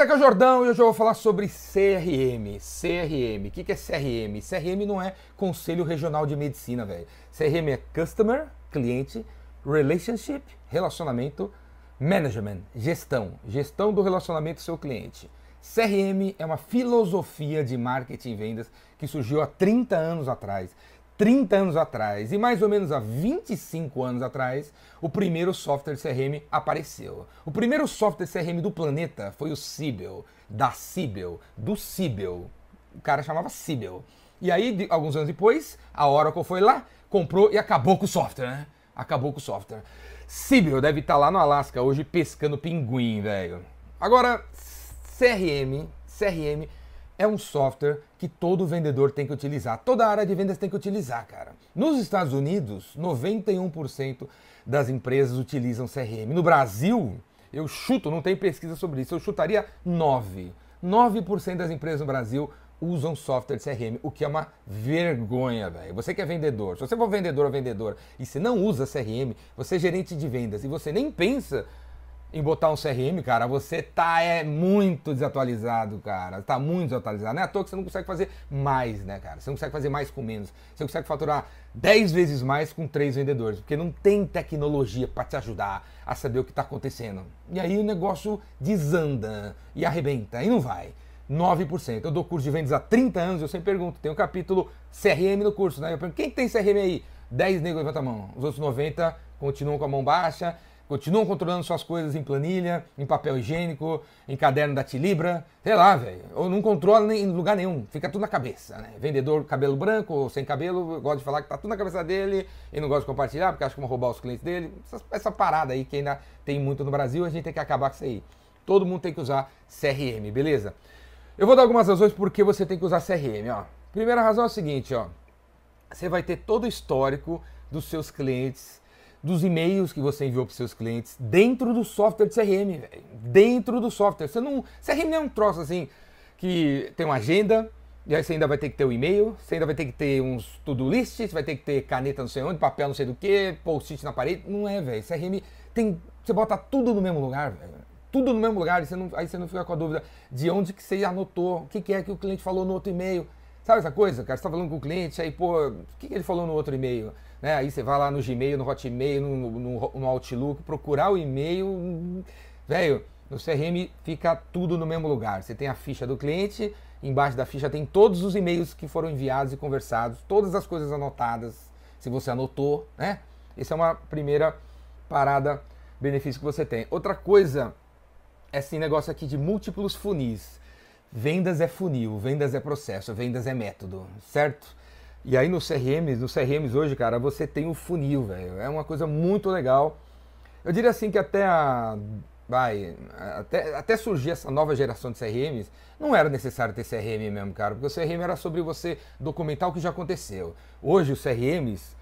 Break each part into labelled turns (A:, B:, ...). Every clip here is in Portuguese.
A: Beleza, aqui é o Jordão e hoje eu vou falar sobre CRM. CRM. O que é CRM? CRM não é Conselho Regional de Medicina, velho. CRM é Customer, cliente, Relationship, relacionamento, Management, gestão. Gestão do relacionamento do seu cliente. CRM é uma filosofia de marketing e vendas que surgiu há 30 anos atrás. 30 anos atrás e mais ou menos há 25 anos atrás, o primeiro software CRM apareceu. O primeiro software CRM do planeta foi o Sibel, da Sibel, do Sibel. O cara chamava Sibel. E aí, de, alguns anos depois, a Oracle foi lá, comprou e acabou com o software, né? Acabou com o software. Sibel deve estar lá no Alasca hoje pescando pinguim, velho. Agora, CRM, CRM é um software que todo vendedor tem que utilizar. Toda área de vendas tem que utilizar, cara. Nos Estados Unidos, 91% das empresas utilizam CRM. No Brasil, eu chuto, não tem pesquisa sobre isso, eu chutaria 9. 9% das empresas no Brasil usam software de CRM, o que é uma vergonha, velho. Você que é vendedor, se você for vendedor ou vendedora e você não usa CRM, você é gerente de vendas e você nem pensa em botar um CRM, cara, você tá é muito desatualizado, cara. Tá muito desatualizado. Não é à toa que você não consegue fazer mais, né, cara? Você não consegue fazer mais com menos. Você consegue faturar 10 vezes mais com três vendedores, porque não tem tecnologia para te ajudar a saber o que está acontecendo. E aí o negócio desanda e arrebenta, e não vai. 9%. Eu dou curso de vendas há 30 anos, eu sempre pergunto, tem um capítulo CRM no curso, né? Eu pergunto, quem tem CRM aí? 10 negros levanta a mão. Os outros 90 continuam com a mão baixa continuam controlando suas coisas em planilha, em papel higiênico, em caderno da Tilibra, sei lá, velho. Ou não controla em lugar nenhum, fica tudo na cabeça, né? Vendedor cabelo branco ou sem cabelo, gosta de falar que tá tudo na cabeça dele e não gosta de compartilhar porque acha que vão roubar os clientes dele. Essa, essa parada aí que ainda tem muito no Brasil, a gente tem que acabar com isso aí. Todo mundo tem que usar CRM, beleza? Eu vou dar algumas razões por que você tem que usar CRM, ó. Primeira razão é o seguinte, ó. Você vai ter todo o histórico dos seus clientes dos e-mails que você enviou para seus clientes dentro do software de CRM, véio. dentro do software. Você não, CRM não é um troço assim que tem uma agenda e aí você ainda vai ter que ter o e-mail, você ainda vai ter que ter uns to-do list, vai ter que ter caneta não sei onde, papel não sei do que, post-it na parede. Não é, velho. CRM tem, você bota tudo no mesmo lugar. Tudo no mesmo lugar, você não, aí você não fica com a dúvida de onde que você anotou, o que, que é que o cliente falou no outro e-mail. Sabe essa coisa, cara? Você tá falando com o cliente, aí, pô, o que, que ele falou no outro e-mail? Né? Aí você vai lá no Gmail, no Hotmail, no, no, no Outlook, procurar o e-mail. Velho, no CRM fica tudo no mesmo lugar. Você tem a ficha do cliente, embaixo da ficha tem todos os e-mails que foram enviados e conversados, todas as coisas anotadas, se você anotou, né? Essa é uma primeira parada, benefício que você tem. Outra coisa esse negócio aqui de múltiplos funis. Vendas é funil, vendas é processo, vendas é método, certo? E aí no CRMs, no CRMs hoje, cara, você tem o funil, velho. É uma coisa muito legal. Eu diria assim que até a vai, até, até surgir essa nova geração de CRMs, não era necessário ter CRM mesmo, cara, porque o CRM era sobre você documentar o que já aconteceu. Hoje os CRMs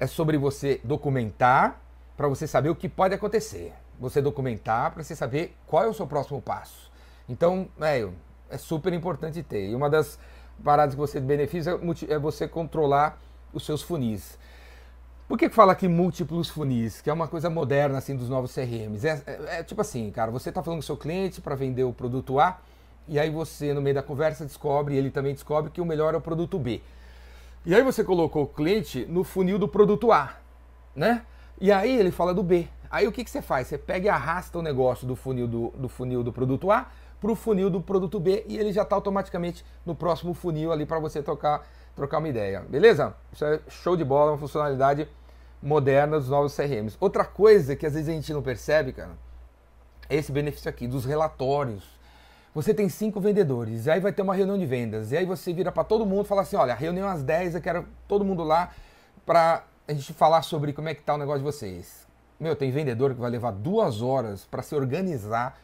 A: é sobre você documentar para você saber o que pode acontecer. Você documentar para você saber qual é o seu próximo passo. Então, velho, é super importante ter. E uma das paradas que você beneficia é você controlar os seus funis. Por que, que fala aqui múltiplos funis? Que é uma coisa moderna assim dos novos CRMs. É, é, é tipo assim, cara, você está falando com seu cliente para vender o produto A, e aí você, no meio da conversa, descobre, ele também descobre que o melhor é o produto B. E aí você colocou o cliente no funil do produto A, né? E aí ele fala do B. Aí o que, que você faz? Você pega e arrasta o negócio do funil do, do funil do produto A para o funil do produto B e ele já está automaticamente no próximo funil ali para você trocar, trocar uma ideia. Beleza? Isso é show de bola, uma funcionalidade moderna dos novos CRMs. Outra coisa que às vezes a gente não percebe, cara, é esse benefício aqui dos relatórios. Você tem cinco vendedores, e aí vai ter uma reunião de vendas, e aí você vira para todo mundo e fala assim: olha, reunião às 10, eu quero todo mundo lá para a gente falar sobre como é que está o negócio de vocês. Meu, tem vendedor que vai levar duas horas para se organizar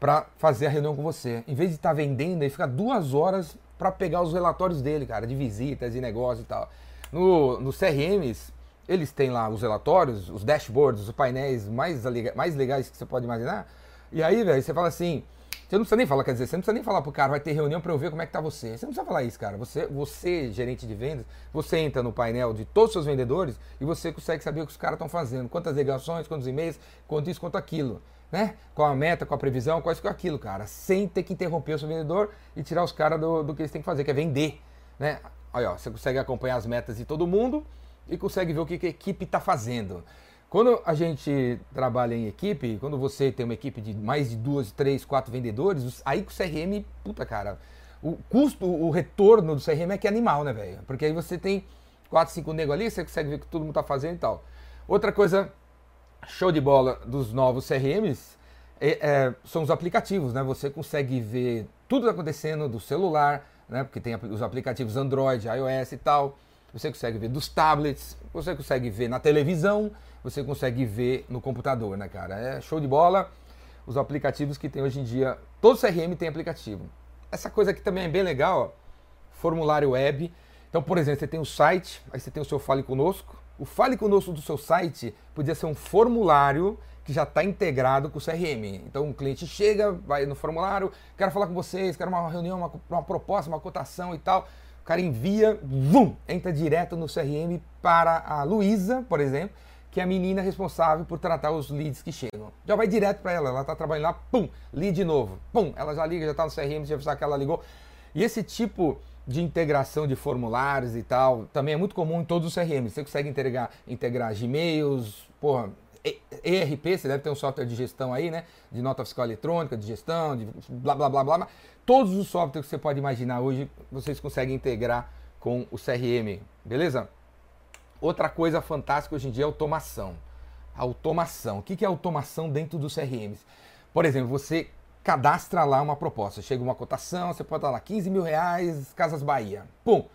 A: para fazer a reunião com você. Em vez de estar tá vendendo, ele fica duas horas para pegar os relatórios dele, cara, de visitas e negócio e tal. No, no CRMs, eles têm lá os relatórios, os dashboards, os painéis mais, mais legais que você pode imaginar. E aí, velho, você fala assim, você não precisa nem falar, quer dizer, você não precisa nem falar pro cara, vai ter reunião para eu ver como é que tá você. Você não precisa falar isso, cara. Você, você, gerente de vendas, você entra no painel de todos os seus vendedores e você consegue saber o que os caras estão fazendo, quantas ligações, quantos e-mails, quanto isso, quanto aquilo. Né? Qual a meta, qual a previsão, qual isso, qual aquilo, cara. Sem ter que interromper o seu vendedor e tirar os caras do, do que eles têm que fazer, que é vender, né? Olha, ó, você consegue acompanhar as metas de todo mundo e consegue ver o que, que a equipe está fazendo. Quando a gente trabalha em equipe, quando você tem uma equipe de mais de duas, três, quatro vendedores, aí com o CRM, puta cara, o custo, o retorno do CRM é que é animal, né, velho? Porque aí você tem quatro, cinco nego ali, você consegue ver o que todo mundo tá fazendo e tal. Outra coisa show de bola dos novos CRMs é, é, são os aplicativos, né? Você consegue ver tudo acontecendo do celular, né? Porque tem os aplicativos Android, iOS e tal. Você consegue ver dos tablets, você consegue ver na televisão, você consegue ver no computador, né, cara? É show de bola. Os aplicativos que tem hoje em dia, todo CRM tem aplicativo. Essa coisa aqui também é bem legal, ó. Formulário web. Então, por exemplo, você tem o site, aí você tem o seu Fale Conosco. O Fale Conosco do seu site podia ser um formulário que já está integrado com o CRM. Então o cliente chega, vai no formulário, quero falar com vocês, quero uma reunião, uma, uma proposta, uma cotação e tal. O cara envia, vum, entra direto no CRM para a Luísa, por exemplo, que é a menina responsável por tratar os leads que chegam. Já vai direto para ela, ela está trabalhando lá, pum, lead novo, pum, ela já liga, já está no CRM, já sabe que ela ligou. E esse tipo de integração de formulários e tal, também é muito comum em todos os CRMs. Você consegue integrar, integrar Gmails, porra, ERP, você deve ter um software de gestão aí, né? De nota fiscal eletrônica, de gestão, de blá blá blá blá. Todos os softwares que você pode imaginar hoje, vocês conseguem integrar com o CRM, beleza? Outra coisa fantástica hoje em dia é automação. Automação. O que é automação dentro dos CRMs? Por exemplo, você cadastra lá uma proposta. Chega uma cotação, você pode dar lá 15 mil reais, Casas Bahia. Pum!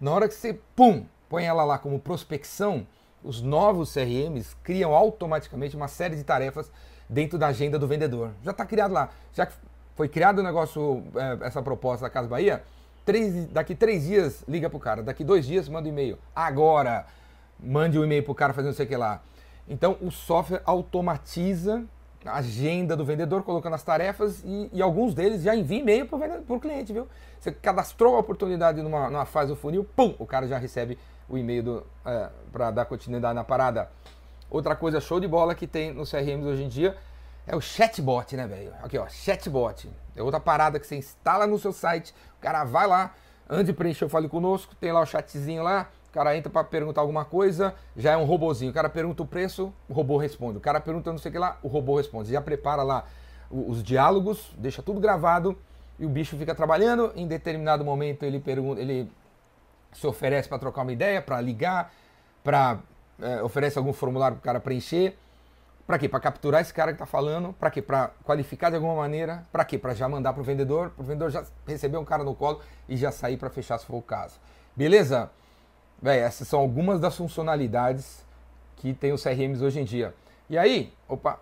A: Na hora que você, pum, põe ela lá como prospecção, os novos CRMs criam automaticamente uma série de tarefas dentro da agenda do vendedor. Já está criado lá. Já que foi criado o negócio, é, essa proposta da Casa Bahia, três, daqui três dias liga pro cara, daqui dois dias manda um e-mail. Agora, mande um e-mail pro cara fazendo não sei o que lá. Então o software automatiza agenda do vendedor, colocando as tarefas e, e alguns deles já envia e-mail para o cliente, viu? Você cadastrou a oportunidade numa, numa fase do funil, pum, o cara já recebe o e-mail é, para dar continuidade na parada. Outra coisa show de bola que tem nos CRMs hoje em dia é o chatbot, né, velho? Aqui, ó, chatbot. É outra parada que você instala no seu site, o cara vai lá, antes de preencher o Fale Conosco, tem lá o chatzinho lá, o cara entra para perguntar alguma coisa, já é um robozinho. O cara pergunta o preço, o robô responde. O cara pergunta não sei o que lá, o robô responde. Já prepara lá os diálogos, deixa tudo gravado e o bicho fica trabalhando. Em determinado momento ele pergunta, ele se oferece para trocar uma ideia, para ligar, para é, oferece algum formulário para o cara preencher. Para quê? Para capturar esse cara que está falando. Para quê? Para qualificar de alguma maneira. Para quê? Para já mandar para o vendedor. Para o vendedor já receber um cara no colo e já sair para fechar se for o caso. Beleza? Véi, essas são algumas das funcionalidades que tem os CRMs hoje em dia. E aí, opa,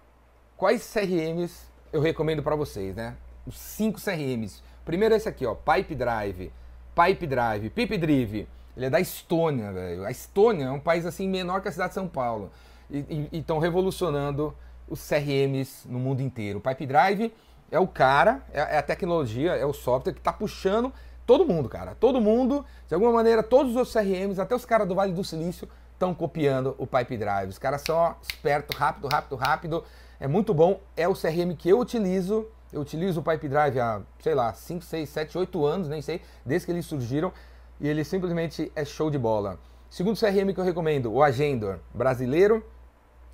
A: quais CRMs eu recomendo para vocês, né? Os cinco CRMs. Primeiro é esse aqui, ó, Pipe Drive. Pipe Drive, Pipe Drive, ele é da Estônia, velho. A Estônia é um país assim menor que a cidade de São Paulo. E estão revolucionando os CRMs no mundo inteiro. O Pipe Drive é o cara, é, é a tecnologia, é o software que está puxando todo mundo, cara. Todo mundo, de alguma maneira, todos os CRMs, até os caras do Vale do Silício, estão copiando o Pipe Drive. Os caras são ó, esperto, rápido, rápido, rápido. É muito bom. É o CRM que eu utilizo eu utilizo o Pipe Drive há, sei lá, 5, 6, 7, 8 anos, nem sei, desde que eles surgiram, e ele simplesmente é show de bola. Segundo CRM que eu recomendo, o Agendor, brasileiro.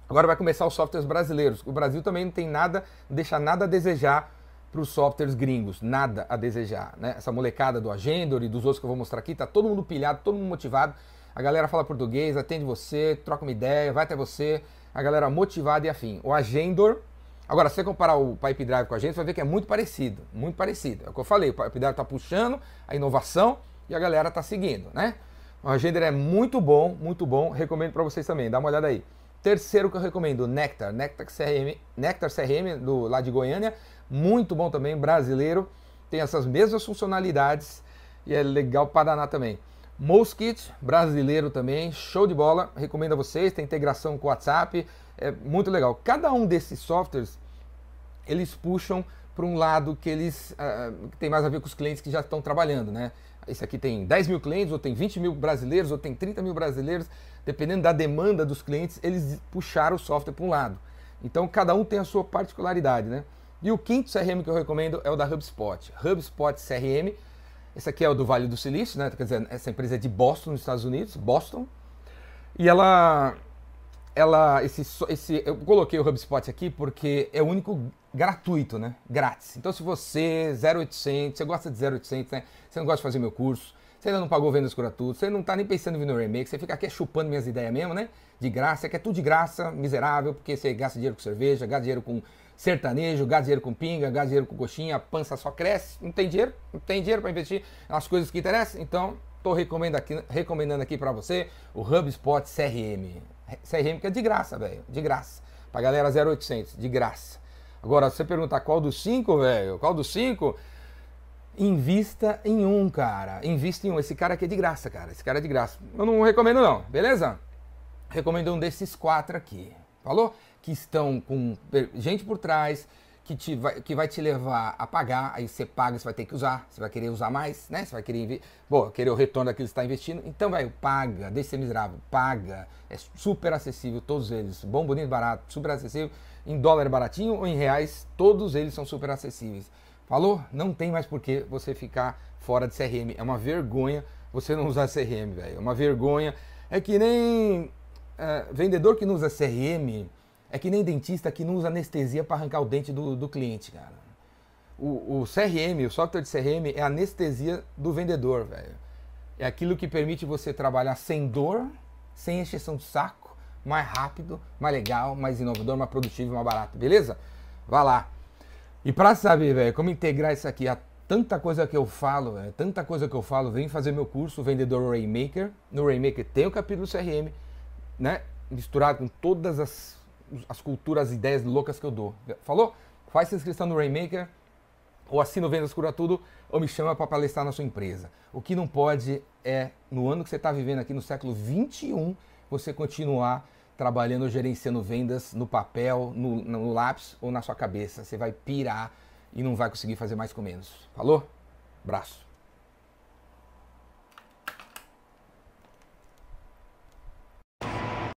A: Agora vai começar os softwares brasileiros. O Brasil também não tem nada, não deixa nada a desejar para os softwares gringos, nada a desejar. Né? Essa molecada do Agendor e dos outros que eu vou mostrar aqui, tá todo mundo pilhado, todo mundo motivado. A galera fala português, atende você, troca uma ideia, vai até você. A galera motivada e afim. O Agendor Agora, se você comparar o Pipe Drive com a gente, você vai ver que é muito parecido, muito parecido. É o que eu falei, o Pipe Drive está puxando a inovação e a galera está seguindo, né? O Agender é muito bom, muito bom, recomendo para vocês também, dá uma olhada aí. Terceiro que eu recomendo, Nectar, Nectar CRM, Nectar CRM do lá de Goiânia, muito bom também, brasileiro, tem essas mesmas funcionalidades e é legal para danar também. Moskit, brasileiro também, show de bola, recomendo a vocês, tem integração com o WhatsApp, é muito legal. Cada um desses softwares, eles puxam para um lado que eles uh, tem mais a ver com os clientes que já estão trabalhando, né? Esse aqui tem 10 mil clientes, ou tem 20 mil brasileiros, ou tem 30 mil brasileiros, dependendo da demanda dos clientes, eles puxaram o software para um lado. Então cada um tem a sua particularidade, né? E o quinto CRM que eu recomendo é o da HubSpot. HubSpot CRM. Esse aqui é o do Vale do Silício, né? Quer dizer, essa empresa é de Boston, nos Estados Unidos, Boston. E ela ela esse, esse eu coloquei o HubSpot aqui porque é o único gratuito, né? Grátis. Então se você 0800, você gosta de 0800, né? Você não gosta de fazer meu curso, você ainda não pagou vendas tudo, você não está nem pensando em vir no remake, você fica aqui chupando minhas ideias mesmo, né? De graça, que é tudo de graça, miserável, porque você gasta dinheiro com cerveja, gasta dinheiro com sertanejo, gasta dinheiro com pinga, gasta dinheiro com coxinha, a pança só cresce, não tem dinheiro, não tem dinheiro para investir nas coisas que interessam, então estou recomendando aqui, recomendando aqui para você o HubSpot CRM. CRM que é de graça, velho, de graça. Pra galera 0800, de graça. Agora, se você perguntar qual dos cinco, velho, qual dos cinco, Invista em um, cara. Invista em um. Esse cara aqui é de graça, cara. Esse cara é de graça. Eu não recomendo, não. Beleza? Recomendo um desses quatro aqui. Falou? Que estão com gente por trás, que, te vai, que vai te levar a pagar. Aí você paga, você vai ter que usar. Você vai querer usar mais, né? Você vai querer, Bom, querer o retorno daquilo que você está investindo. Então, velho, paga. Deixa ser miserável. Paga. É super acessível, todos eles. Bom, bonito, barato. Super acessível. Em dólar baratinho ou em reais, todos eles são super acessíveis. Falou? Não tem mais por que você ficar fora de CRM. É uma vergonha você não usar CRM, velho. É uma vergonha. É que nem é, vendedor que não usa CRM, é que nem dentista que não usa anestesia para arrancar o dente do, do cliente, cara. O, o, CRM, o software de CRM, é a anestesia do vendedor, velho. É aquilo que permite você trabalhar sem dor, sem exceção de saco, mais rápido, mais legal, mais inovador, mais produtivo, mais barato, beleza? Vá lá. E para saber, velho, como integrar isso aqui a tanta coisa que eu falo, véio, tanta coisa que eu falo, vem fazer meu curso Vendedor Rainmaker. No Rainmaker tem o capítulo CRM, né? Misturado com todas as, as culturas, as ideias loucas que eu dou. Falou? Faz sua inscrição no Rainmaker, ou assina o Vendas Cura Tudo, ou me chama para palestrar na sua empresa. O que não pode é, no ano que você está vivendo aqui, no século 21, você continuar trabalhando, gerenciando vendas no papel, no, no lápis ou na sua cabeça. Você vai pirar e não vai conseguir fazer mais com menos. Falou? Braço.